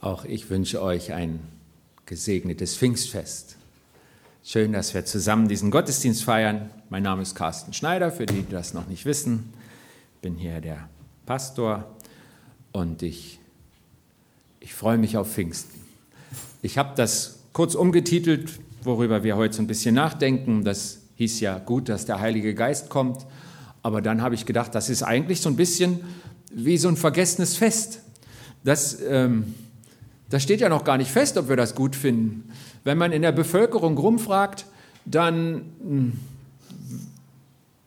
Auch ich wünsche euch ein gesegnetes Pfingstfest. Schön, dass wir zusammen diesen Gottesdienst feiern. Mein Name ist Carsten Schneider, für die, die das noch nicht wissen. Ich bin hier der Pastor und ich, ich freue mich auf Pfingsten. Ich habe das kurz umgetitelt, worüber wir heute so ein bisschen nachdenken. Das hieß ja gut, dass der Heilige Geist kommt. Aber dann habe ich gedacht, das ist eigentlich so ein bisschen wie so ein vergessenes Fest. Das ähm, das steht ja noch gar nicht fest, ob wir das gut finden. Wenn man in der Bevölkerung rumfragt, dann hm,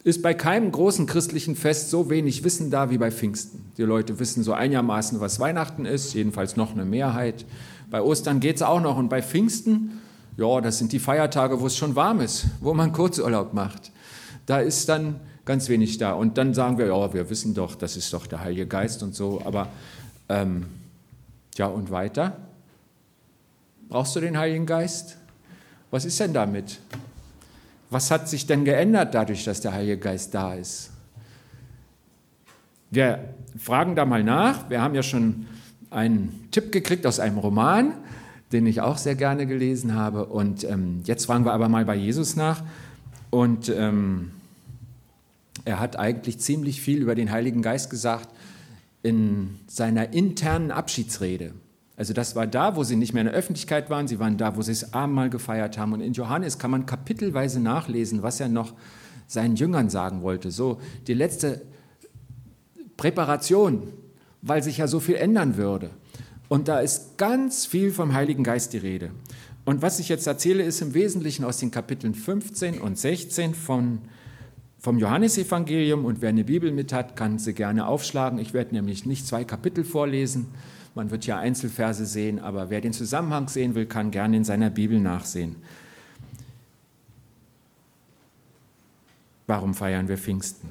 ist bei keinem großen christlichen Fest so wenig Wissen da wie bei Pfingsten. Die Leute wissen so einigermaßen, was Weihnachten ist, jedenfalls noch eine Mehrheit. Bei Ostern geht es auch noch und bei Pfingsten, ja, das sind die Feiertage, wo es schon warm ist, wo man Kurzurlaub macht. Da ist dann ganz wenig da. Und dann sagen wir, ja, wir wissen doch, das ist doch der Heilige Geist und so. Aber ähm, ja, und weiter? Brauchst du den Heiligen Geist? Was ist denn damit? Was hat sich denn geändert dadurch, dass der Heilige Geist da ist? Wir fragen da mal nach. Wir haben ja schon einen Tipp gekriegt aus einem Roman, den ich auch sehr gerne gelesen habe. Und ähm, jetzt fragen wir aber mal bei Jesus nach. Und ähm, er hat eigentlich ziemlich viel über den Heiligen Geist gesagt in seiner internen Abschiedsrede. Also das war da, wo sie nicht mehr in der Öffentlichkeit waren, sie waren da, wo sie das Abendmahl gefeiert haben. Und in Johannes kann man kapitelweise nachlesen, was er noch seinen Jüngern sagen wollte. So die letzte Präparation, weil sich ja so viel ändern würde. Und da ist ganz viel vom Heiligen Geist die Rede. Und was ich jetzt erzähle, ist im Wesentlichen aus den Kapiteln 15 und 16 von vom Johannesevangelium und wer eine Bibel mit hat, kann sie gerne aufschlagen. Ich werde nämlich nicht zwei Kapitel vorlesen. Man wird ja Einzelverse sehen, aber wer den Zusammenhang sehen will, kann gerne in seiner Bibel nachsehen. Warum feiern wir Pfingsten?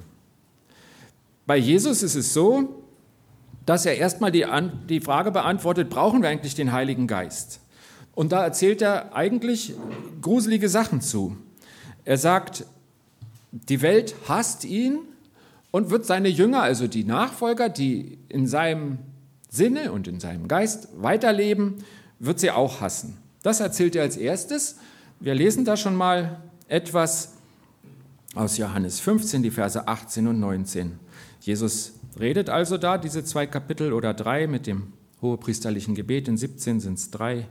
Bei Jesus ist es so, dass er erstmal die, die Frage beantwortet, brauchen wir eigentlich den Heiligen Geist? Und da erzählt er eigentlich gruselige Sachen zu. Er sagt, die Welt hasst ihn und wird seine Jünger, also die Nachfolger, die in seinem Sinne und in seinem Geist weiterleben, wird sie auch hassen. Das erzählt er als erstes. Wir lesen da schon mal etwas aus Johannes 15, die Verse 18 und 19. Jesus redet also da diese zwei Kapitel oder drei mit dem hohepriesterlichen Gebet. In 17 sind es drei.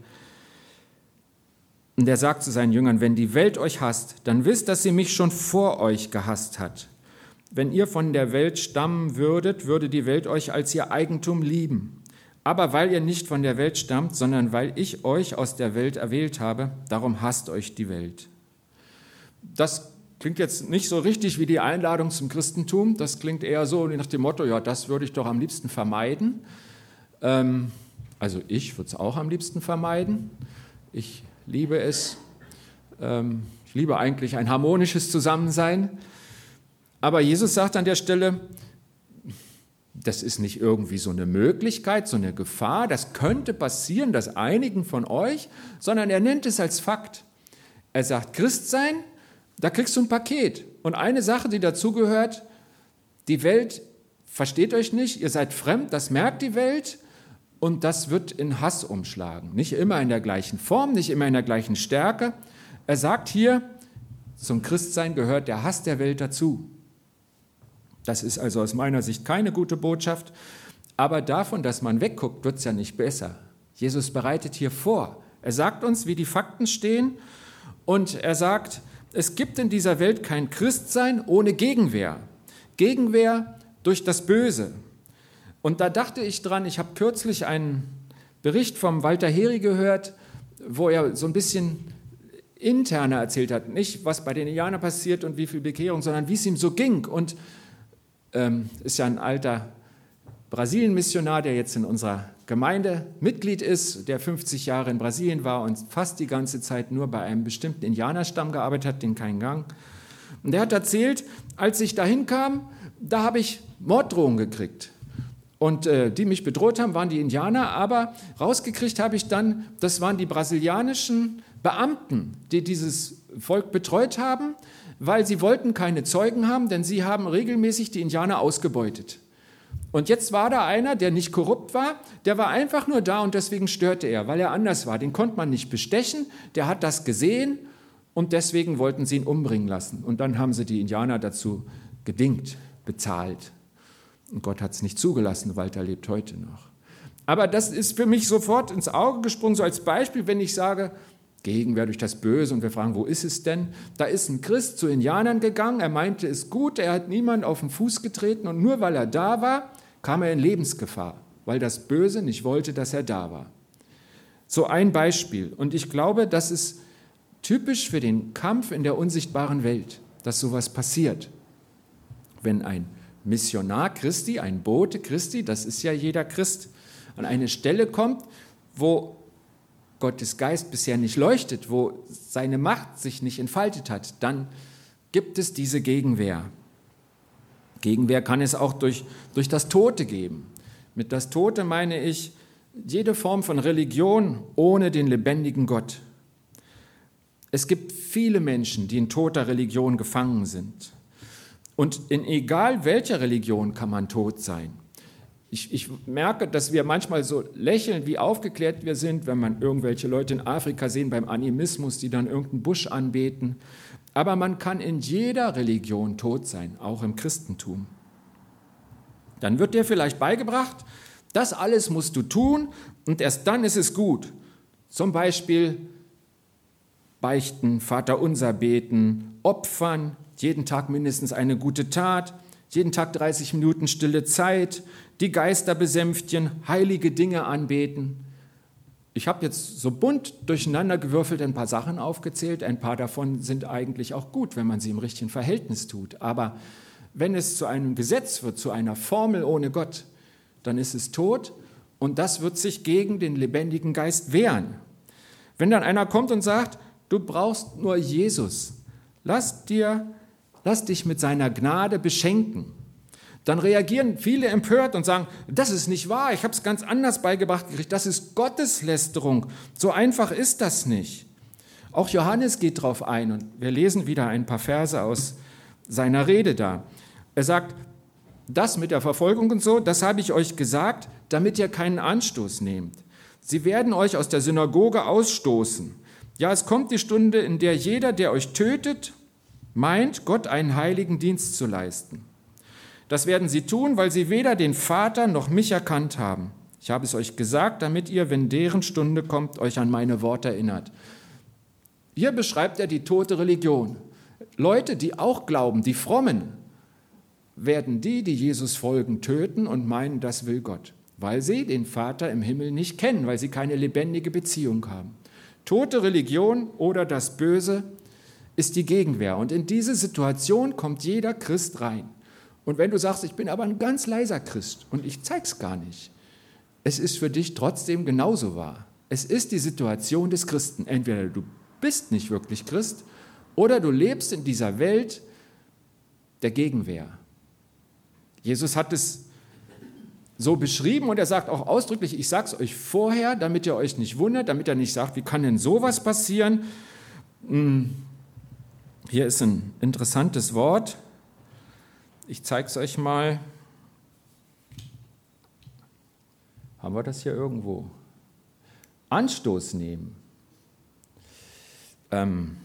Und er sagt zu seinen Jüngern, wenn die Welt euch hasst, dann wisst, dass sie mich schon vor euch gehasst hat. Wenn ihr von der Welt stammen würdet, würde die Welt euch als ihr Eigentum lieben. Aber weil ihr nicht von der Welt stammt, sondern weil ich euch aus der Welt erwählt habe, darum hasst euch die Welt. Das klingt jetzt nicht so richtig wie die Einladung zum Christentum. Das klingt eher so nach dem Motto, ja, das würde ich doch am liebsten vermeiden. Ähm, also ich würde es auch am liebsten vermeiden. Ich liebe es. Ähm, ich liebe eigentlich ein harmonisches Zusammensein. Aber Jesus sagt an der Stelle, das ist nicht irgendwie so eine Möglichkeit, so eine Gefahr, das könnte passieren, dass einigen von euch, sondern er nennt es als Fakt. Er sagt, Christ sein, da kriegst du ein Paket. Und eine Sache, die dazugehört, die Welt versteht euch nicht, ihr seid fremd, das merkt die Welt und das wird in Hass umschlagen. Nicht immer in der gleichen Form, nicht immer in der gleichen Stärke. Er sagt hier, zum Christsein gehört der Hass der Welt dazu. Das ist also aus meiner Sicht keine gute Botschaft, aber davon, dass man wegguckt, wird es ja nicht besser. Jesus bereitet hier vor. Er sagt uns, wie die Fakten stehen und er sagt, es gibt in dieser Welt kein Christsein ohne Gegenwehr. Gegenwehr durch das Böse. Und da dachte ich dran, ich habe kürzlich einen Bericht vom Walter Heri gehört, wo er so ein bisschen interner erzählt hat. Nicht, was bei den Indianern passiert und wie viel Bekehrung, sondern wie es ihm so ging. Und ähm, ist ja ein alter Brasilien-Missionar, der jetzt in unserer Gemeinde Mitglied ist, der 50 Jahre in Brasilien war und fast die ganze Zeit nur bei einem bestimmten Indianerstamm gearbeitet hat, den keinen Gang. Und der hat erzählt, als ich dahin kam, da habe ich Morddrohungen gekriegt. Und äh, die mich bedroht haben, waren die Indianer, aber rausgekriegt habe ich dann, das waren die brasilianischen Beamten, die dieses Volk betreut haben, weil sie wollten keine Zeugen haben, denn sie haben regelmäßig die Indianer ausgebeutet. Und jetzt war da einer, der nicht korrupt war, der war einfach nur da und deswegen störte er, weil er anders war. Den konnte man nicht bestechen, der hat das gesehen und deswegen wollten sie ihn umbringen lassen. Und dann haben sie die Indianer dazu gedingt, bezahlt. Und Gott hat es nicht zugelassen, Walter lebt heute noch. Aber das ist für mich sofort ins Auge gesprungen, so als Beispiel, wenn ich sage, Gegenwehr durch das Böse und wir fragen, wo ist es denn? Da ist ein Christ zu Indianern gegangen, er meinte es gut, er hat niemand auf den Fuß getreten und nur weil er da war, kam er in Lebensgefahr, weil das Böse nicht wollte, dass er da war. So ein Beispiel. Und ich glaube, das ist typisch für den Kampf in der unsichtbaren Welt, dass sowas passiert. Wenn ein Missionar Christi, ein Bote Christi, das ist ja jeder Christ, an eine Stelle kommt, wo Gottes Geist bisher nicht leuchtet, wo seine Macht sich nicht entfaltet hat, dann gibt es diese Gegenwehr. Gegenwehr kann es auch durch, durch das Tote geben. Mit das Tote meine ich jede Form von Religion ohne den lebendigen Gott. Es gibt viele Menschen, die in toter Religion gefangen sind. Und in egal welcher Religion kann man tot sein. Ich, ich, merke, dass wir manchmal so lächeln, wie aufgeklärt wir sind, wenn man irgendwelche Leute in Afrika sehen beim Animismus, die dann irgendeinen Busch anbeten. Aber man kann in jeder Religion tot sein, auch im Christentum. Dann wird dir vielleicht beigebracht, das alles musst du tun und erst dann ist es gut. Zum Beispiel beichten, Vater unser beten, opfern, jeden Tag mindestens eine gute Tat, jeden Tag 30 Minuten stille Zeit, die Geister besänftigen, heilige Dinge anbeten. Ich habe jetzt so bunt durcheinander gewürfelt ein paar Sachen aufgezählt. Ein paar davon sind eigentlich auch gut, wenn man sie im richtigen Verhältnis tut. Aber wenn es zu einem Gesetz wird, zu einer Formel ohne Gott, dann ist es tot und das wird sich gegen den lebendigen Geist wehren. Wenn dann einer kommt und sagt, du brauchst nur Jesus, lass, dir, lass dich mit seiner Gnade beschenken, dann reagieren viele empört und sagen, das ist nicht wahr, ich habe es ganz anders beigebracht gekriegt, das ist Gotteslästerung. So einfach ist das nicht. Auch Johannes geht darauf ein und wir lesen wieder ein paar Verse aus seiner Rede da. Er sagt, das mit der Verfolgung und so, das habe ich euch gesagt, damit ihr keinen Anstoß nehmt. Sie werden euch aus der Synagoge ausstoßen. Ja, es kommt die Stunde, in der jeder, der euch tötet, meint, Gott einen heiligen Dienst zu leisten. Das werden sie tun, weil sie weder den Vater noch mich erkannt haben. Ich habe es euch gesagt, damit ihr, wenn deren Stunde kommt, euch an meine Worte erinnert. Hier beschreibt er die tote Religion. Leute, die auch glauben, die frommen, werden die, die Jesus folgen, töten und meinen, das will Gott, weil sie den Vater im Himmel nicht kennen, weil sie keine lebendige Beziehung haben. Tote Religion oder das Böse ist die Gegenwehr. Und in diese Situation kommt jeder Christ rein. Und wenn du sagst, ich bin aber ein ganz leiser Christ und ich zeig's gar nicht, es ist für dich trotzdem genauso wahr. Es ist die Situation des Christen. Entweder du bist nicht wirklich Christ oder du lebst in dieser Welt der Gegenwehr. Jesus hat es so beschrieben und er sagt auch ausdrücklich, ich sage es euch vorher, damit ihr euch nicht wundert, damit er nicht sagt, wie kann denn sowas passieren? Hm, hier ist ein interessantes Wort. Ich zeige es euch mal. Haben wir das hier irgendwo? Anstoß nehmen. Ähm,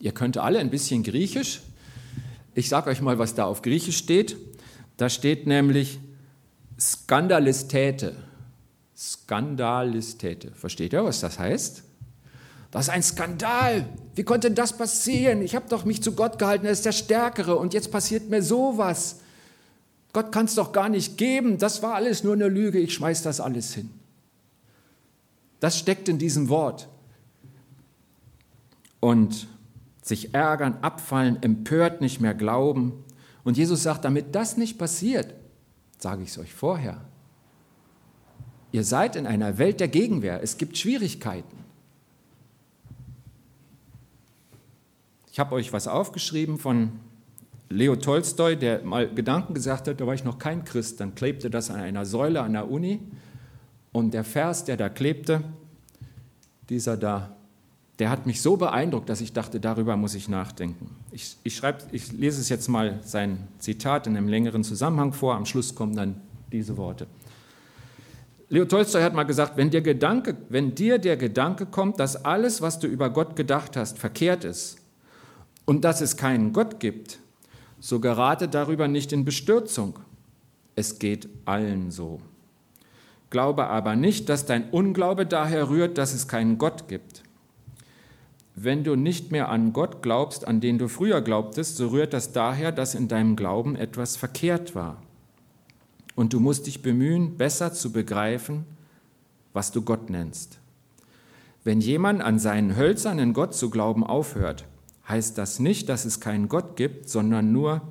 ihr könnt alle ein bisschen Griechisch. Ich sage euch mal, was da auf Griechisch steht. Da steht nämlich Skandalistäte. Skandalistäte. Versteht ihr, was das heißt? Das ist ein Skandal. Wie konnte das passieren? Ich habe doch mich zu Gott gehalten, er ist der Stärkere und jetzt passiert mir sowas. Gott kann es doch gar nicht geben. Das war alles nur eine Lüge. Ich schmeiß das alles hin. Das steckt in diesem Wort. Und sich ärgern, abfallen, empört, nicht mehr glauben. Und Jesus sagt, damit das nicht passiert, sage ich es euch vorher. Ihr seid in einer Welt der Gegenwehr. Es gibt Schwierigkeiten. Ich habe euch was aufgeschrieben von Leo Tolstoi, der mal Gedanken gesagt hat, da war ich noch kein Christ, dann klebte das an einer Säule an der Uni und der Vers, der da klebte, dieser da, der hat mich so beeindruckt, dass ich dachte, darüber muss ich nachdenken. Ich, ich, schreib, ich lese es jetzt mal sein Zitat in einem längeren Zusammenhang vor, am Schluss kommen dann diese Worte. Leo Tolstoi hat mal gesagt, wenn dir, Gedanke, wenn dir der Gedanke kommt, dass alles, was du über Gott gedacht hast, verkehrt ist und dass es keinen Gott gibt, so gerate darüber nicht in Bestürzung. Es geht allen so. Glaube aber nicht, dass dein Unglaube daher rührt, dass es keinen Gott gibt. Wenn du nicht mehr an Gott glaubst, an den du früher glaubtest, so rührt das daher, dass in deinem Glauben etwas verkehrt war. Und du musst dich bemühen, besser zu begreifen, was du Gott nennst. Wenn jemand an seinen hölzernen Gott zu glauben aufhört, heißt das nicht, dass es keinen Gott gibt, sondern nur,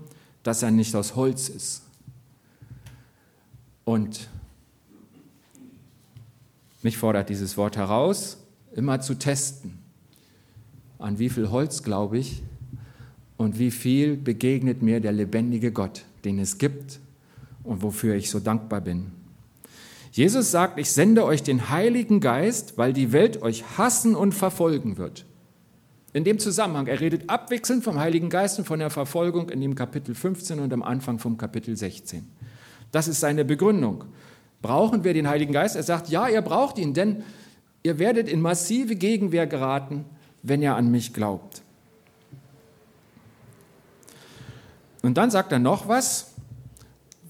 dass er nicht aus Holz ist. Und mich fordert dieses Wort heraus, immer zu testen, an wie viel Holz glaube ich und wie viel begegnet mir der lebendige Gott, den es gibt und wofür ich so dankbar bin. Jesus sagt, ich sende euch den Heiligen Geist, weil die Welt euch hassen und verfolgen wird. In dem Zusammenhang, er redet abwechselnd vom Heiligen Geist und von der Verfolgung in dem Kapitel 15 und am Anfang vom Kapitel 16. Das ist seine Begründung. Brauchen wir den Heiligen Geist? Er sagt, ja, ihr braucht ihn, denn ihr werdet in massive Gegenwehr geraten, wenn ihr an mich glaubt. Und dann sagt er noch was,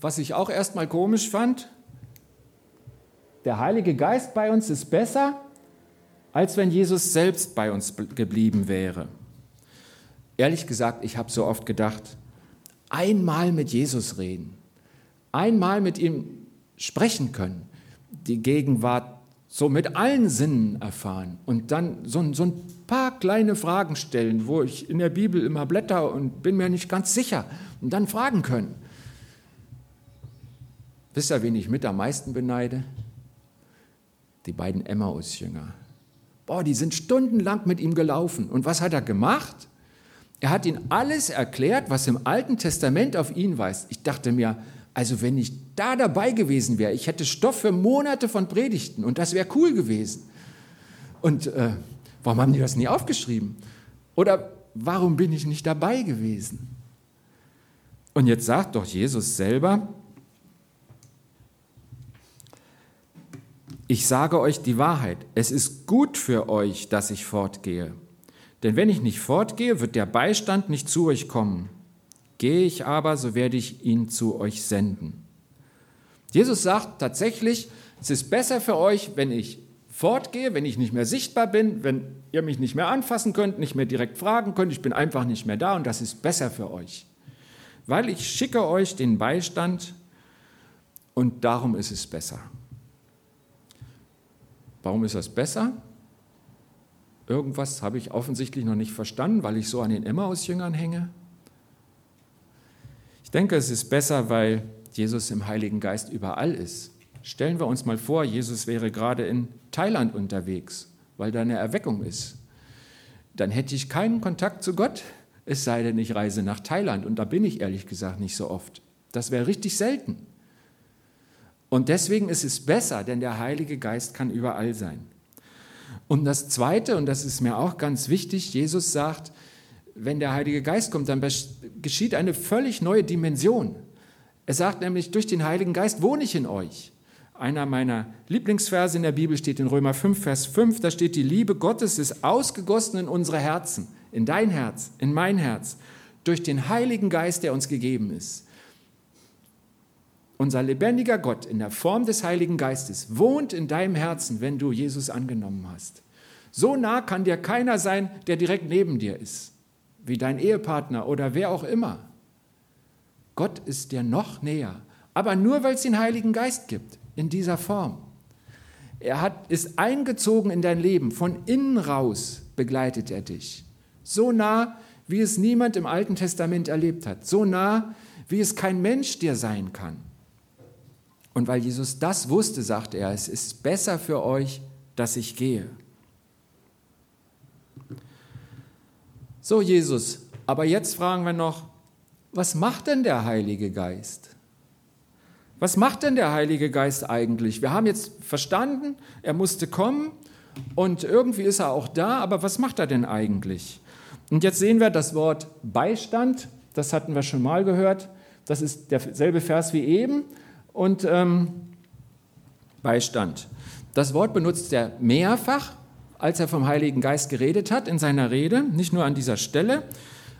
was ich auch erstmal komisch fand. Der Heilige Geist bei uns ist besser, als wenn Jesus selbst bei uns geblieben wäre. Ehrlich gesagt, ich habe so oft gedacht, einmal mit Jesus reden, einmal mit ihm sprechen können, die Gegenwart so mit allen Sinnen erfahren und dann so, so ein paar kleine Fragen stellen, wo ich in der Bibel immer blätter und bin mir nicht ganz sicher und dann fragen können. Wisst ihr, wen ich mit am meisten beneide? Die beiden Emmaus-Jünger. Boah, die sind stundenlang mit ihm gelaufen. Und was hat er gemacht? Er hat ihnen alles erklärt, was im Alten Testament auf ihn weist. Ich dachte mir, also wenn ich da dabei gewesen wäre, ich hätte Stoff für Monate von Predigten und das wäre cool gewesen. Und äh, warum haben die das nie aufgeschrieben? Oder warum bin ich nicht dabei gewesen? Und jetzt sagt doch Jesus selber, Ich sage euch die Wahrheit, es ist gut für euch, dass ich fortgehe. Denn wenn ich nicht fortgehe, wird der Beistand nicht zu euch kommen. Gehe ich aber, so werde ich ihn zu euch senden. Jesus sagt tatsächlich, es ist besser für euch, wenn ich fortgehe, wenn ich nicht mehr sichtbar bin, wenn ihr mich nicht mehr anfassen könnt, nicht mehr direkt fragen könnt, ich bin einfach nicht mehr da und das ist besser für euch. Weil ich schicke euch den Beistand und darum ist es besser. Warum ist das besser? Irgendwas habe ich offensichtlich noch nicht verstanden, weil ich so an den Emmaus-Jüngern hänge. Ich denke, es ist besser, weil Jesus im Heiligen Geist überall ist. Stellen wir uns mal vor, Jesus wäre gerade in Thailand unterwegs, weil da eine Erweckung ist. Dann hätte ich keinen Kontakt zu Gott, es sei denn, ich reise nach Thailand. Und da bin ich ehrlich gesagt nicht so oft. Das wäre richtig selten. Und deswegen ist es besser, denn der Heilige Geist kann überall sein. Und das Zweite, und das ist mir auch ganz wichtig, Jesus sagt, wenn der Heilige Geist kommt, dann geschieht eine völlig neue Dimension. Er sagt nämlich, durch den Heiligen Geist wohne ich in euch. Einer meiner Lieblingsverse in der Bibel steht in Römer 5, Vers 5, da steht, die Liebe Gottes ist ausgegossen in unsere Herzen, in dein Herz, in mein Herz, durch den Heiligen Geist, der uns gegeben ist. Unser lebendiger Gott in der Form des Heiligen Geistes wohnt in deinem Herzen, wenn du Jesus angenommen hast. So nah kann dir keiner sein, der direkt neben dir ist, wie dein Ehepartner oder wer auch immer. Gott ist dir noch näher, aber nur weil es den Heiligen Geist gibt, in dieser Form. Er hat, ist eingezogen in dein Leben, von innen raus begleitet er dich. So nah, wie es niemand im Alten Testament erlebt hat, so nah, wie es kein Mensch dir sein kann. Und weil Jesus das wusste, sagte er, es ist besser für euch, dass ich gehe. So, Jesus, aber jetzt fragen wir noch, was macht denn der Heilige Geist? Was macht denn der Heilige Geist eigentlich? Wir haben jetzt verstanden, er musste kommen und irgendwie ist er auch da, aber was macht er denn eigentlich? Und jetzt sehen wir das Wort Beistand, das hatten wir schon mal gehört, das ist derselbe Vers wie eben, und ähm, Beistand. Das Wort benutzt er mehrfach, als er vom Heiligen Geist geredet hat in seiner Rede, nicht nur an dieser Stelle.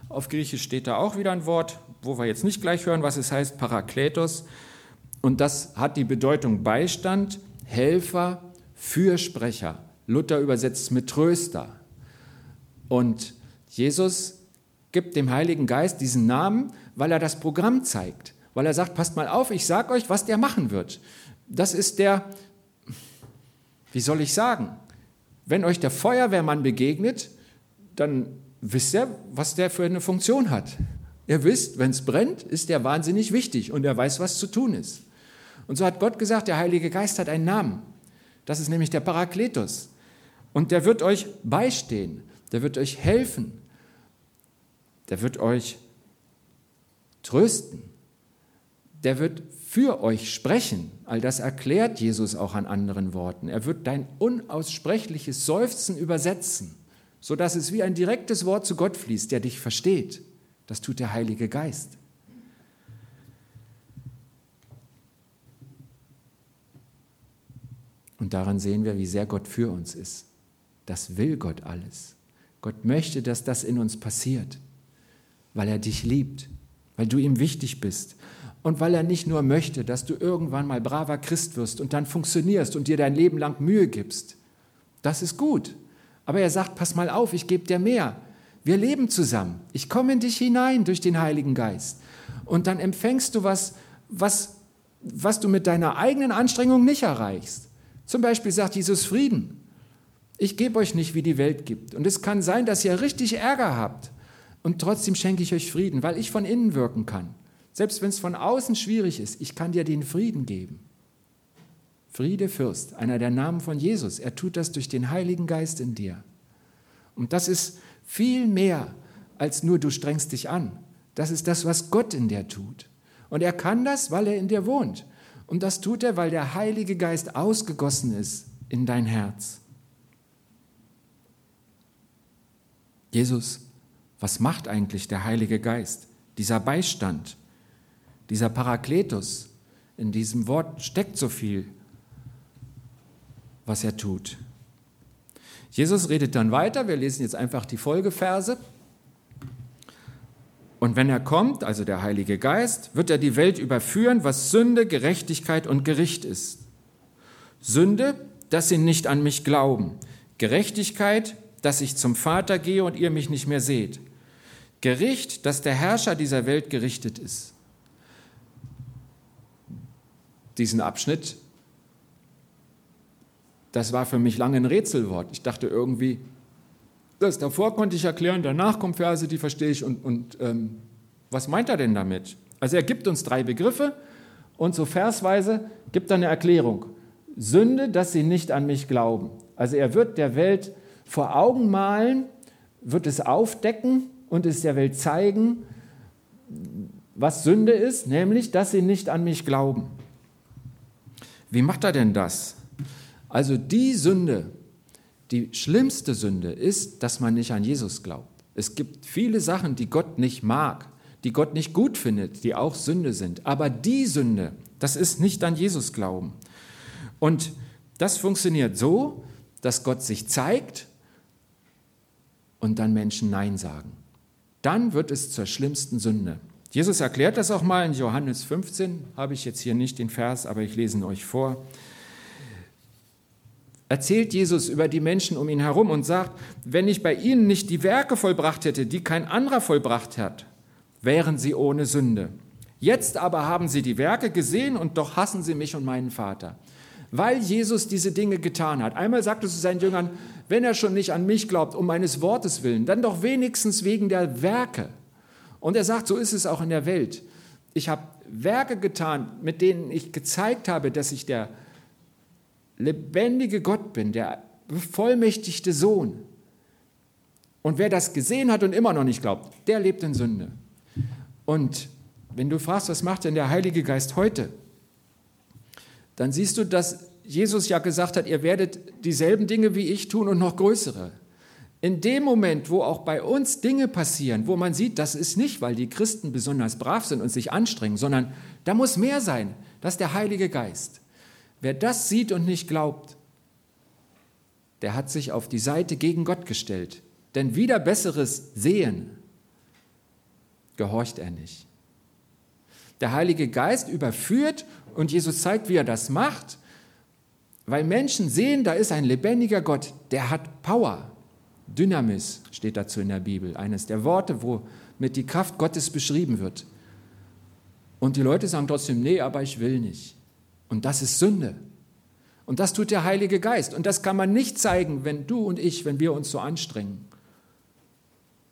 Auf Griechisch steht da auch wieder ein Wort, wo wir jetzt nicht gleich hören, was es heißt, Parakletos. Und das hat die Bedeutung Beistand, Helfer, Fürsprecher. Luther übersetzt mit Tröster. Und Jesus gibt dem Heiligen Geist diesen Namen, weil er das Programm zeigt, weil er sagt, passt mal auf, ich sage euch, was der machen wird. Das ist der, wie soll ich sagen, wenn euch der Feuerwehrmann begegnet, dann wisst ihr, was der für eine Funktion hat. Ihr wisst, wenn es brennt, ist der wahnsinnig wichtig und er weiß, was zu tun ist. Und so hat Gott gesagt, der Heilige Geist hat einen Namen. Das ist nämlich der Parakletos. Und der wird euch beistehen, der wird euch helfen, der wird euch trösten, der wird für euch sprechen. All das erklärt Jesus auch an anderen Worten. Er wird dein unaussprechliches Seufzen übersetzen, sodass es wie ein direktes Wort zu Gott fließt, der dich versteht. Das tut der Heilige Geist. Und daran sehen wir, wie sehr Gott für uns ist. Das will Gott alles. Gott möchte, dass das in uns passiert, weil er dich liebt, weil du ihm wichtig bist und weil er nicht nur möchte, dass du irgendwann mal braver Christ wirst und dann funktionierst und dir dein Leben lang Mühe gibst. Das ist gut. Aber er sagt, pass mal auf, ich gebe dir mehr. Wir leben zusammen. Ich komme in dich hinein durch den Heiligen Geist. Und dann empfängst du was, was, was du mit deiner eigenen Anstrengung nicht erreichst. Zum Beispiel sagt Jesus Frieden. Ich gebe euch nicht, wie die Welt gibt. Und es kann sein, dass ihr richtig Ärger habt. Und trotzdem schenke ich euch Frieden, weil ich von innen wirken kann. Selbst wenn es von außen schwierig ist, ich kann dir den Frieden geben. Friede Fürst, einer der Namen von Jesus. Er tut das durch den Heiligen Geist in dir. Und das ist viel mehr als nur du strengst dich an. Das ist das, was Gott in dir tut. Und er kann das, weil er in dir wohnt. Und das tut er, weil der Heilige Geist ausgegossen ist in dein Herz. Jesus, was macht eigentlich der Heilige Geist? Dieser Beistand, dieser Parakletus, in diesem Wort steckt so viel, was er tut. Jesus redet dann weiter, wir lesen jetzt einfach die Folgeverse. Und wenn er kommt, also der Heilige Geist, wird er die Welt überführen, was Sünde, Gerechtigkeit und Gericht ist. Sünde, dass sie nicht an mich glauben. Gerechtigkeit, dass ich zum Vater gehe und ihr mich nicht mehr seht. Gericht, dass der Herrscher dieser Welt gerichtet ist. Diesen Abschnitt, das war für mich lange ein Rätselwort. Ich dachte irgendwie, das davor konnte ich erklären, danach kommen Verse, die verstehe ich. Und, und ähm, was meint er denn damit? Also er gibt uns drei Begriffe und so versweise gibt er eine Erklärung. Sünde, dass sie nicht an mich glauben. Also er wird der Welt vor Augen malen, wird es aufdecken und es der Welt zeigen, was Sünde ist, nämlich, dass sie nicht an mich glauben. Wie macht er denn das? Also die Sünde, die schlimmste Sünde ist, dass man nicht an Jesus glaubt. Es gibt viele Sachen, die Gott nicht mag, die Gott nicht gut findet, die auch Sünde sind. Aber die Sünde, das ist nicht an Jesus glauben. Und das funktioniert so, dass Gott sich zeigt und dann Menschen Nein sagen. Dann wird es zur schlimmsten Sünde. Jesus erklärt das auch mal in Johannes 15, habe ich jetzt hier nicht den Vers, aber ich lese ihn euch vor. Erzählt Jesus über die Menschen um ihn herum und sagt, wenn ich bei ihnen nicht die Werke vollbracht hätte, die kein anderer vollbracht hat, wären sie ohne Sünde. Jetzt aber haben sie die Werke gesehen und doch hassen sie mich und meinen Vater weil Jesus diese Dinge getan hat. Einmal sagte zu seinen Jüngern, wenn er schon nicht an mich glaubt, um meines Wortes willen, dann doch wenigstens wegen der Werke. Und er sagt, so ist es auch in der Welt. Ich habe Werke getan, mit denen ich gezeigt habe, dass ich der lebendige Gott bin, der bevollmächtigte Sohn. Und wer das gesehen hat und immer noch nicht glaubt, der lebt in Sünde. Und wenn du fragst, was macht denn der Heilige Geist heute? dann siehst du, dass Jesus ja gesagt hat, ihr werdet dieselben Dinge wie ich tun und noch größere. In dem Moment, wo auch bei uns Dinge passieren, wo man sieht, das ist nicht, weil die Christen besonders brav sind und sich anstrengen, sondern da muss mehr sein. Das ist der Heilige Geist. Wer das sieht und nicht glaubt, der hat sich auf die Seite gegen Gott gestellt. Denn wieder besseres Sehen gehorcht er nicht. Der Heilige Geist überführt und Jesus zeigt, wie er das macht, weil Menschen sehen, da ist ein lebendiger Gott, der hat Power. Dynamis steht dazu in der Bibel, eines der Worte, womit die Kraft Gottes beschrieben wird. Und die Leute sagen trotzdem, nee, aber ich will nicht. Und das ist Sünde. Und das tut der Heilige Geist. Und das kann man nicht zeigen, wenn du und ich, wenn wir uns so anstrengen.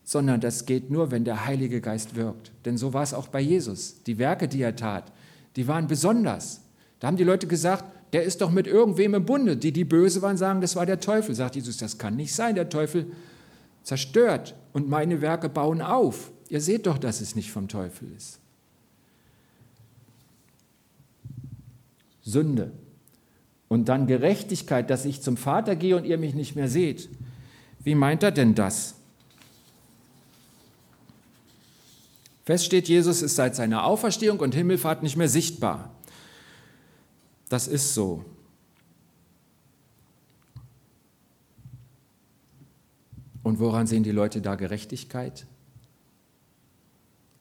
Sondern das geht nur, wenn der Heilige Geist wirkt. Denn so war es auch bei Jesus. Die Werke, die er tat, die waren besonders. Da haben die Leute gesagt, der ist doch mit irgendwem im Bunde. Die, die böse waren, sagen, das war der Teufel. Sagt Jesus, das kann nicht sein. Der Teufel zerstört und meine Werke bauen auf. Ihr seht doch, dass es nicht vom Teufel ist. Sünde. Und dann Gerechtigkeit, dass ich zum Vater gehe und ihr mich nicht mehr seht. Wie meint er denn das? Fest steht, Jesus ist seit seiner Auferstehung und Himmelfahrt nicht mehr sichtbar. Das ist so. Und woran sehen die Leute da Gerechtigkeit?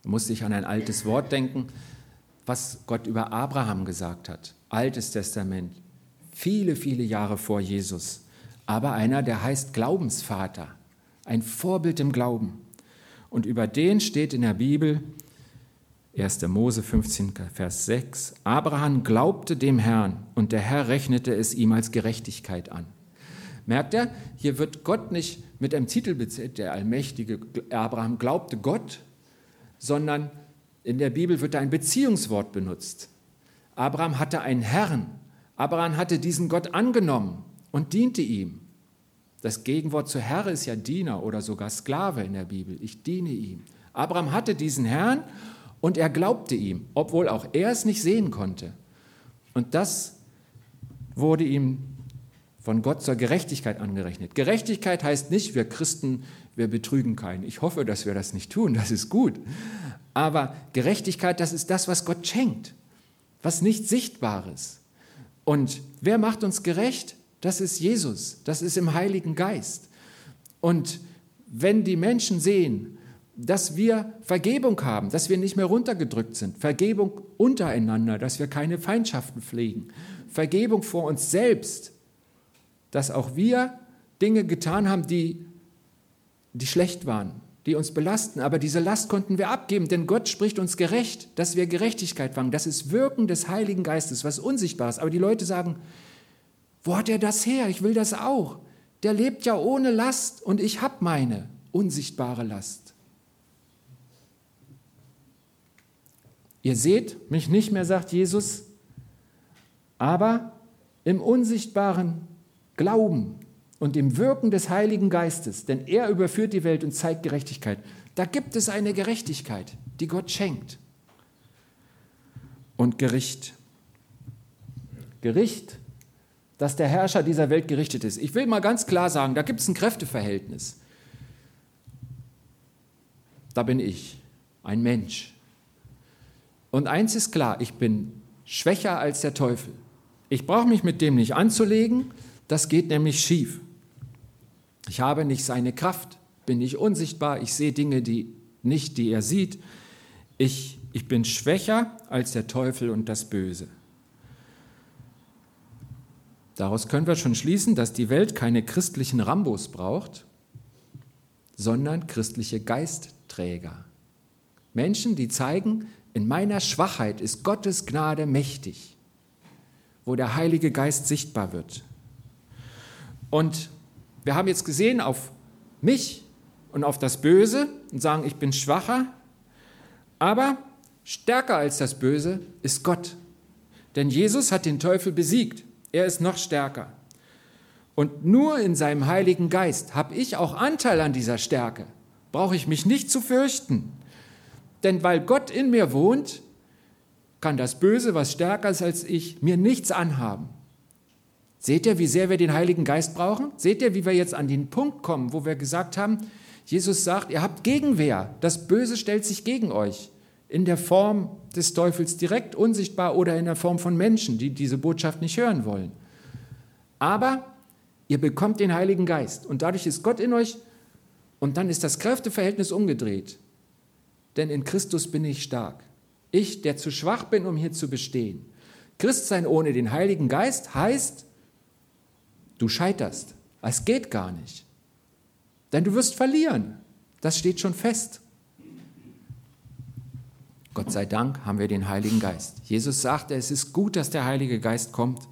Man muss sich an ein altes Wort denken, was Gott über Abraham gesagt hat. Altes Testament, viele, viele Jahre vor Jesus. Aber einer, der heißt Glaubensvater, ein Vorbild im Glauben. Und über den steht in der Bibel, 1. Mose 15, Vers 6, Abraham glaubte dem Herrn und der Herr rechnete es ihm als Gerechtigkeit an. Merkt er, hier wird Gott nicht mit einem Titel bezählt, der Allmächtige Abraham glaubte Gott, sondern in der Bibel wird ein Beziehungswort benutzt. Abraham hatte einen Herrn. Abraham hatte diesen Gott angenommen und diente ihm. Das Gegenwort zu Herr ist ja Diener oder sogar Sklave in der Bibel. Ich diene ihm. Abraham hatte diesen Herrn und er glaubte ihm, obwohl auch er es nicht sehen konnte. Und das wurde ihm von Gott zur Gerechtigkeit angerechnet. Gerechtigkeit heißt nicht, wir Christen, wir betrügen keinen. Ich hoffe, dass wir das nicht tun, das ist gut. Aber Gerechtigkeit, das ist das, was Gott schenkt, was nicht Sichtbares. Und wer macht uns gerecht? Das ist Jesus, das ist im Heiligen Geist. Und wenn die Menschen sehen, dass wir Vergebung haben, dass wir nicht mehr runtergedrückt sind, Vergebung untereinander, dass wir keine Feindschaften pflegen, Vergebung vor uns selbst, dass auch wir Dinge getan haben, die, die schlecht waren, die uns belasten. Aber diese Last konnten wir abgeben, denn Gott spricht uns gerecht, dass wir Gerechtigkeit fangen. Das ist Wirken des Heiligen Geistes, was Unsichtbares. Aber die Leute sagen, wo hat er das her? Ich will das auch. Der lebt ja ohne Last und ich habe meine unsichtbare Last. Ihr seht mich nicht mehr, sagt Jesus, aber im unsichtbaren Glauben und im Wirken des Heiligen Geistes, denn er überführt die Welt und zeigt Gerechtigkeit. Da gibt es eine Gerechtigkeit, die Gott schenkt. Und Gericht. Gericht, dass der Herrscher dieser Welt gerichtet ist. Ich will mal ganz klar sagen, da gibt es ein Kräfteverhältnis. Da bin ich, ein Mensch. Und eins ist klar, ich bin schwächer als der Teufel. Ich brauche mich mit dem nicht anzulegen, das geht nämlich schief. Ich habe nicht seine Kraft, bin nicht unsichtbar, ich sehe Dinge, die nicht, die er sieht. Ich, ich bin schwächer als der Teufel und das Böse. Daraus können wir schon schließen, dass die Welt keine christlichen Rambos braucht, sondern christliche Geistträger. Menschen, die zeigen, in meiner Schwachheit ist Gottes Gnade mächtig, wo der Heilige Geist sichtbar wird. Und wir haben jetzt gesehen auf mich und auf das Böse und sagen, ich bin schwacher, aber stärker als das Böse ist Gott. Denn Jesus hat den Teufel besiegt. Er ist noch stärker. Und nur in seinem Heiligen Geist habe ich auch Anteil an dieser Stärke. Brauche ich mich nicht zu fürchten. Denn weil Gott in mir wohnt, kann das Böse, was stärker ist als ich, mir nichts anhaben. Seht ihr, wie sehr wir den Heiligen Geist brauchen? Seht ihr, wie wir jetzt an den Punkt kommen, wo wir gesagt haben, Jesus sagt, ihr habt Gegenwehr, das Böse stellt sich gegen euch. in der Form des Teufels direkt unsichtbar oder in der Form von Menschen, die diese Botschaft nicht hören wollen. Aber ihr bekommt den Heiligen Geist und dadurch ist Gott in euch und dann ist das Kräfteverhältnis umgedreht. Denn in Christus bin ich stark. Ich, der zu schwach bin, um hier zu bestehen. Christsein ohne den Heiligen Geist heißt, du scheiterst. Es geht gar nicht. Denn du wirst verlieren. Das steht schon fest. Gott sei Dank haben wir den Heiligen Geist. Jesus sagte, es ist gut, dass der Heilige Geist kommt,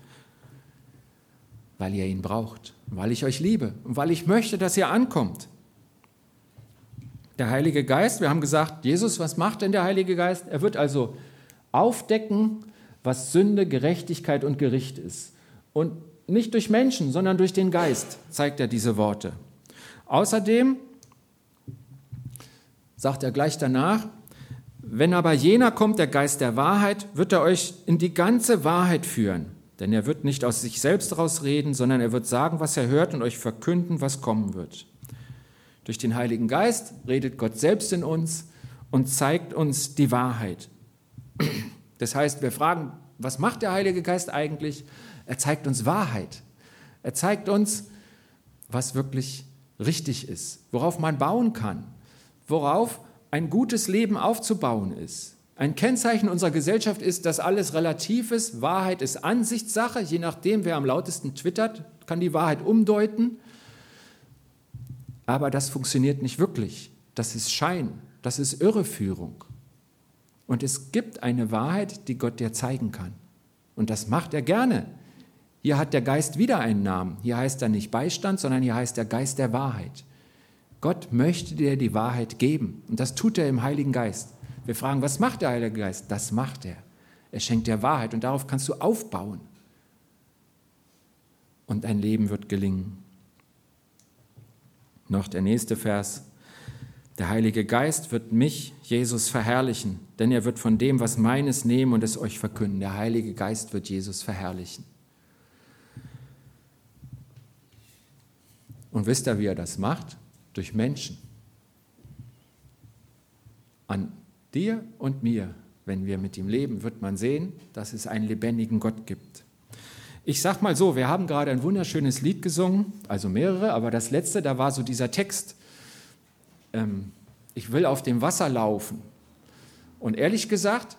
weil ihr ihn braucht, weil ich euch liebe und weil ich möchte, dass ihr ankommt. Der Heilige Geist, wir haben gesagt, Jesus, was macht denn der Heilige Geist? Er wird also aufdecken, was Sünde, Gerechtigkeit und Gericht ist. Und nicht durch Menschen, sondern durch den Geist zeigt er diese Worte. Außerdem sagt er gleich danach, wenn aber jener kommt, der Geist der Wahrheit, wird er euch in die ganze Wahrheit führen. Denn er wird nicht aus sich selbst rausreden, sondern er wird sagen, was er hört und euch verkünden, was kommen wird. Durch den Heiligen Geist redet Gott selbst in uns und zeigt uns die Wahrheit. Das heißt, wir fragen, was macht der Heilige Geist eigentlich? Er zeigt uns Wahrheit. Er zeigt uns, was wirklich richtig ist, worauf man bauen kann, worauf ein gutes Leben aufzubauen ist. Ein Kennzeichen unserer Gesellschaft ist, dass alles relativ ist. Wahrheit ist Ansichtssache. Je nachdem, wer am lautesten twittert, kann die Wahrheit umdeuten. Aber das funktioniert nicht wirklich. Das ist Schein. Das ist Irreführung. Und es gibt eine Wahrheit, die Gott dir zeigen kann. Und das macht er gerne. Hier hat der Geist wieder einen Namen. Hier heißt er nicht Beistand, sondern hier heißt der Geist der Wahrheit. Gott möchte dir die Wahrheit geben. Und das tut er im Heiligen Geist. Wir fragen, was macht der Heilige Geist? Das macht er. Er schenkt dir Wahrheit und darauf kannst du aufbauen. Und dein Leben wird gelingen. Noch der nächste Vers. Der Heilige Geist wird mich, Jesus, verherrlichen, denn er wird von dem, was meines nehmen und es euch verkünden. Der Heilige Geist wird Jesus verherrlichen. Und wisst ihr, wie er das macht? durch Menschen. An dir und mir, wenn wir mit ihm leben, wird man sehen, dass es einen lebendigen Gott gibt. Ich sag mal so, wir haben gerade ein wunderschönes Lied gesungen, also mehrere, aber das letzte, da war so dieser Text, ähm, ich will auf dem Wasser laufen. Und ehrlich gesagt,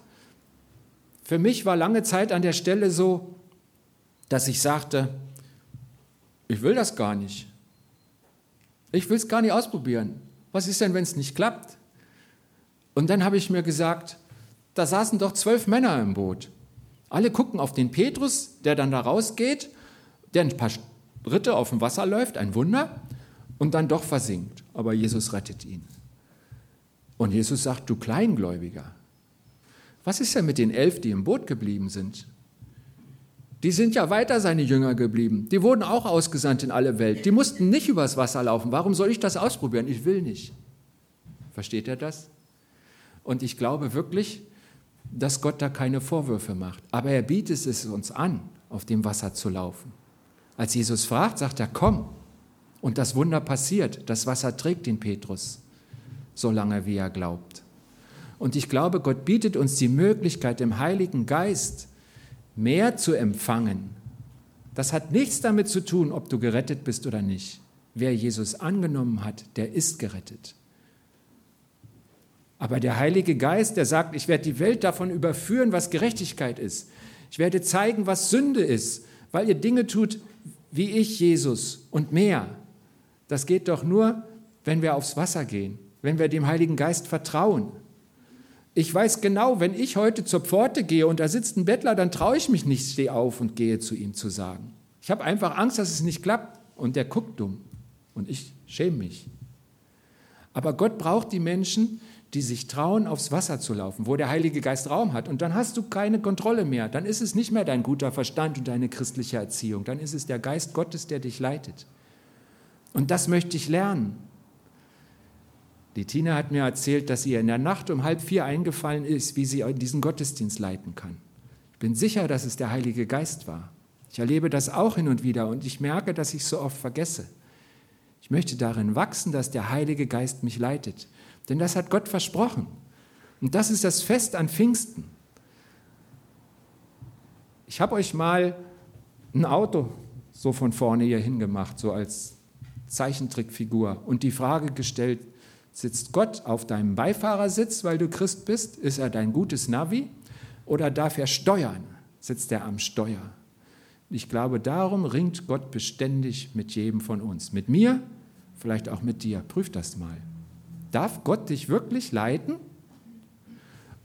für mich war lange Zeit an der Stelle so, dass ich sagte, ich will das gar nicht. Ich will es gar nicht ausprobieren. Was ist denn, wenn es nicht klappt? Und dann habe ich mir gesagt, da saßen doch zwölf Männer im Boot. Alle gucken auf den Petrus, der dann da rausgeht, der ein paar Schritte auf dem Wasser läuft, ein Wunder, und dann doch versinkt. Aber Jesus rettet ihn. Und Jesus sagt, du Kleingläubiger, was ist denn mit den elf, die im Boot geblieben sind? Die sind ja weiter seine Jünger geblieben. Die wurden auch ausgesandt in alle Welt. Die mussten nicht übers Wasser laufen. Warum soll ich das ausprobieren? Ich will nicht. Versteht er das? Und ich glaube wirklich, dass Gott da keine Vorwürfe macht. Aber er bietet es uns an, auf dem Wasser zu laufen. Als Jesus fragt, sagt er, komm. Und das Wunder passiert. Das Wasser trägt den Petrus, solange wie er glaubt. Und ich glaube, Gott bietet uns die Möglichkeit, im Heiligen Geist mehr zu empfangen, das hat nichts damit zu tun, ob du gerettet bist oder nicht. Wer Jesus angenommen hat, der ist gerettet. Aber der Heilige Geist, der sagt, ich werde die Welt davon überführen, was Gerechtigkeit ist. Ich werde zeigen, was Sünde ist, weil ihr Dinge tut wie ich, Jesus, und mehr. Das geht doch nur, wenn wir aufs Wasser gehen, wenn wir dem Heiligen Geist vertrauen. Ich weiß genau, wenn ich heute zur Pforte gehe und da sitzt ein Bettler, dann traue ich mich nicht, stehe auf und gehe zu ihm zu sagen. Ich habe einfach Angst, dass es nicht klappt und der guckt dumm und ich schäme mich. Aber Gott braucht die Menschen, die sich trauen, aufs Wasser zu laufen, wo der Heilige Geist Raum hat. Und dann hast du keine Kontrolle mehr. Dann ist es nicht mehr dein guter Verstand und deine christliche Erziehung. Dann ist es der Geist Gottes, der dich leitet. Und das möchte ich lernen. Die Tina hat mir erzählt, dass ihr in der Nacht um halb vier eingefallen ist, wie sie diesen Gottesdienst leiten kann. Ich bin sicher, dass es der Heilige Geist war. Ich erlebe das auch hin und wieder und ich merke, dass ich so oft vergesse. Ich möchte darin wachsen, dass der Heilige Geist mich leitet. Denn das hat Gott versprochen. Und das ist das Fest an Pfingsten. Ich habe euch mal ein Auto so von vorne hier hingemacht, so als Zeichentrickfigur und die Frage gestellt, sitzt Gott auf deinem Beifahrersitz, weil du Christ bist? Ist er dein gutes Navi? Oder darf er steuern? Sitzt er am Steuer? Ich glaube, darum ringt Gott beständig mit jedem von uns. Mit mir, vielleicht auch mit dir. Prüf das mal. Darf Gott dich wirklich leiten?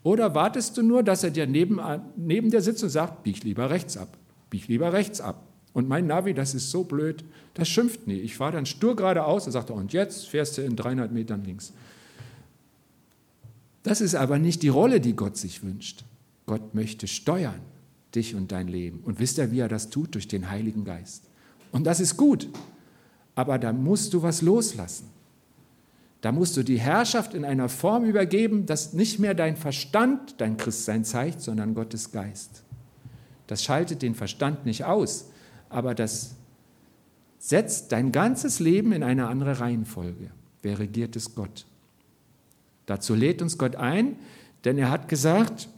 Oder wartest du nur, dass er dir neben, neben dir sitzt und sagt, bieg lieber rechts ab, bieg lieber rechts ab. Und mein Navi, das ist so blöd, das schimpft nie. Ich fahre dann stur geradeaus und sagt, und jetzt fährst du in 300 Metern links. Das ist aber nicht die Rolle, die Gott sich wünscht. Gott möchte steuern dich und dein Leben. Und wisst ihr, wie er das tut? Durch den Heiligen Geist. Und das ist gut. Aber da musst du was loslassen. Da musst du die Herrschaft in einer Form übergeben, dass nicht mehr dein Verstand dein Christsein zeigt, sondern Gottes Geist. Das schaltet den Verstand nicht aus, aber das setzt dein ganzes Leben in eine andere Reihenfolge. Wer regiert es Gott? Dazu lädt uns Gott ein, denn er hat gesagt,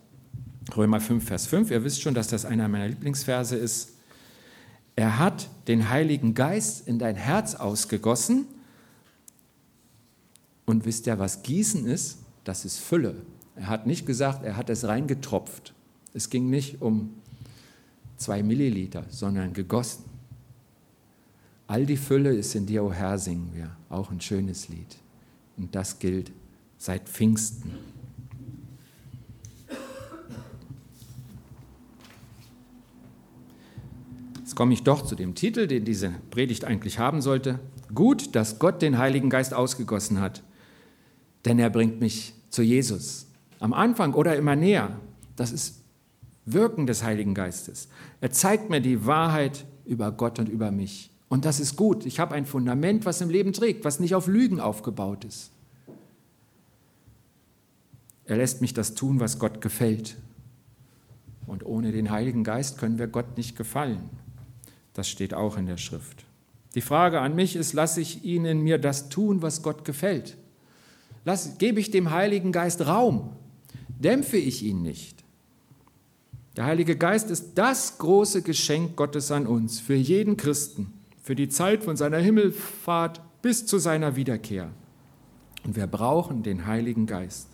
Römer 5, Vers 5, ihr wisst schon, dass das einer meiner Lieblingsverse ist, er hat den Heiligen Geist in dein Herz ausgegossen und wisst ihr, was Gießen ist? Das ist Fülle. Er hat nicht gesagt, er hat es reingetropft. Es ging nicht um zwei Milliliter, sondern gegossen. All die Fülle ist in dir, o Herr, singen wir. Auch ein schönes Lied. Und das gilt seit Pfingsten. Jetzt komme ich doch zu dem Titel, den diese Predigt eigentlich haben sollte. Gut, dass Gott den Heiligen Geist ausgegossen hat denn er bringt mich zu Jesus. Am Anfang oder immer näher. Das ist Wirken des Heiligen Geistes. Er zeigt mir die Wahrheit über Gott und über mich. Und das ist gut. Ich habe ein Fundament, was im Leben trägt, was nicht auf Lügen aufgebaut ist. Er lässt mich das tun, was Gott gefällt. Und ohne den Heiligen Geist können wir Gott nicht gefallen. Das steht auch in der Schrift. Die Frage an mich ist, lasse ich Ihnen mir das tun, was Gott gefällt? Lass, gebe ich dem Heiligen Geist Raum, dämpfe ich ihn nicht. Der Heilige Geist ist das große Geschenk Gottes an uns, für jeden Christen, für die Zeit von seiner Himmelfahrt bis zu seiner Wiederkehr. Und wir brauchen den Heiligen Geist.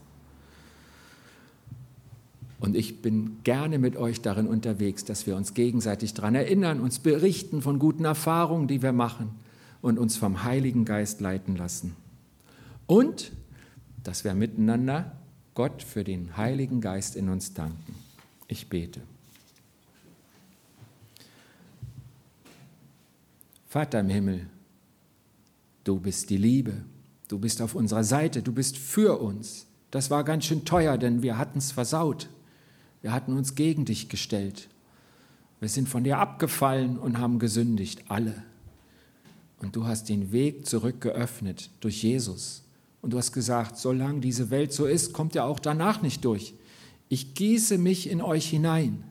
Und ich bin gerne mit euch darin unterwegs, dass wir uns gegenseitig daran erinnern, uns berichten von guten Erfahrungen, die wir machen und uns vom Heiligen Geist leiten lassen. Und dass wir miteinander Gott für den Heiligen Geist in uns danken. Ich bete. Vater im Himmel, du bist die Liebe, du bist auf unserer Seite, du bist für uns. Das war ganz schön teuer, denn wir hatten es versaut. Wir hatten uns gegen dich gestellt. Wir sind von dir abgefallen und haben gesündigt, alle. Und du hast den Weg zurück geöffnet durch Jesus. Und du hast gesagt, solange diese Welt so ist, kommt ihr auch danach nicht durch. Ich gieße mich in euch hinein.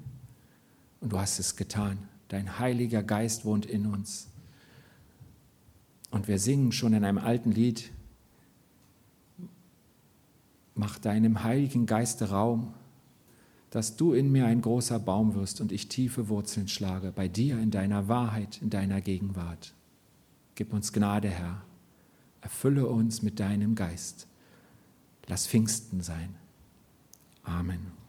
Und du hast es getan. Dein Heiliger Geist wohnt in uns. Und wir singen schon in einem alten Lied, mach deinem Heiligen Geiste Raum, dass du in mir ein großer Baum wirst und ich tiefe Wurzeln schlage, bei dir in deiner Wahrheit, in deiner Gegenwart. Gib uns Gnade, Herr. Erfülle uns mit deinem Geist. Lass Pfingsten sein. Amen.